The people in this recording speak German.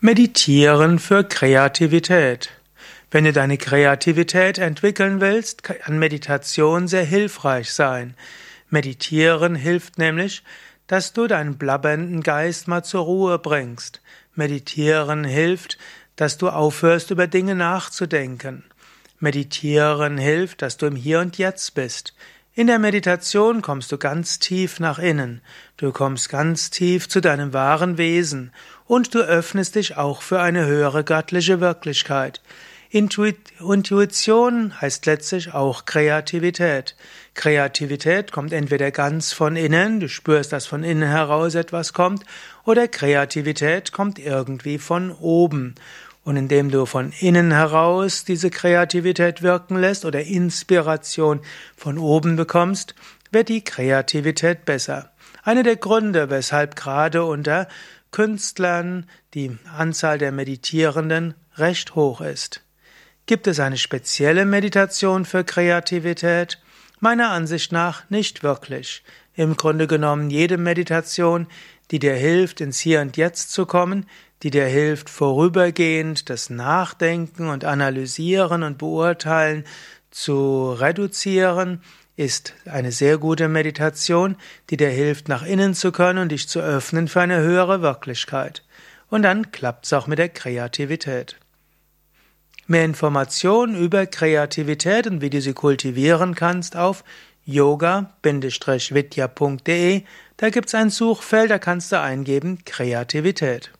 Meditieren für Kreativität. Wenn du deine Kreativität entwickeln willst, kann Meditation sehr hilfreich sein. Meditieren hilft nämlich, dass du deinen blabbernden Geist mal zur Ruhe bringst. Meditieren hilft, dass du aufhörst, über Dinge nachzudenken. Meditieren hilft, dass du im Hier und Jetzt bist. In der Meditation kommst du ganz tief nach innen, du kommst ganz tief zu deinem wahren Wesen und du öffnest dich auch für eine höhere göttliche Wirklichkeit. Intuition heißt letztlich auch Kreativität. Kreativität kommt entweder ganz von innen, du spürst, dass von innen heraus etwas kommt, oder Kreativität kommt irgendwie von oben. Und indem du von innen heraus diese Kreativität wirken lässt oder Inspiration von oben bekommst, wird die Kreativität besser. Einer der Gründe, weshalb gerade unter Künstlern die Anzahl der Meditierenden recht hoch ist. Gibt es eine spezielle Meditation für Kreativität? Meiner Ansicht nach nicht wirklich. Im Grunde genommen jede Meditation, die dir hilft, ins Hier und Jetzt zu kommen, die dir hilft, vorübergehend das Nachdenken und Analysieren und Beurteilen zu reduzieren, ist eine sehr gute Meditation, die dir hilft, nach innen zu können und dich zu öffnen für eine höhere Wirklichkeit. Und dann klappt's auch mit der Kreativität. Mehr Informationen über Kreativität und wie du sie kultivieren kannst auf yoga-vidya.de. Da gibt's ein Suchfeld, da kannst du eingeben Kreativität.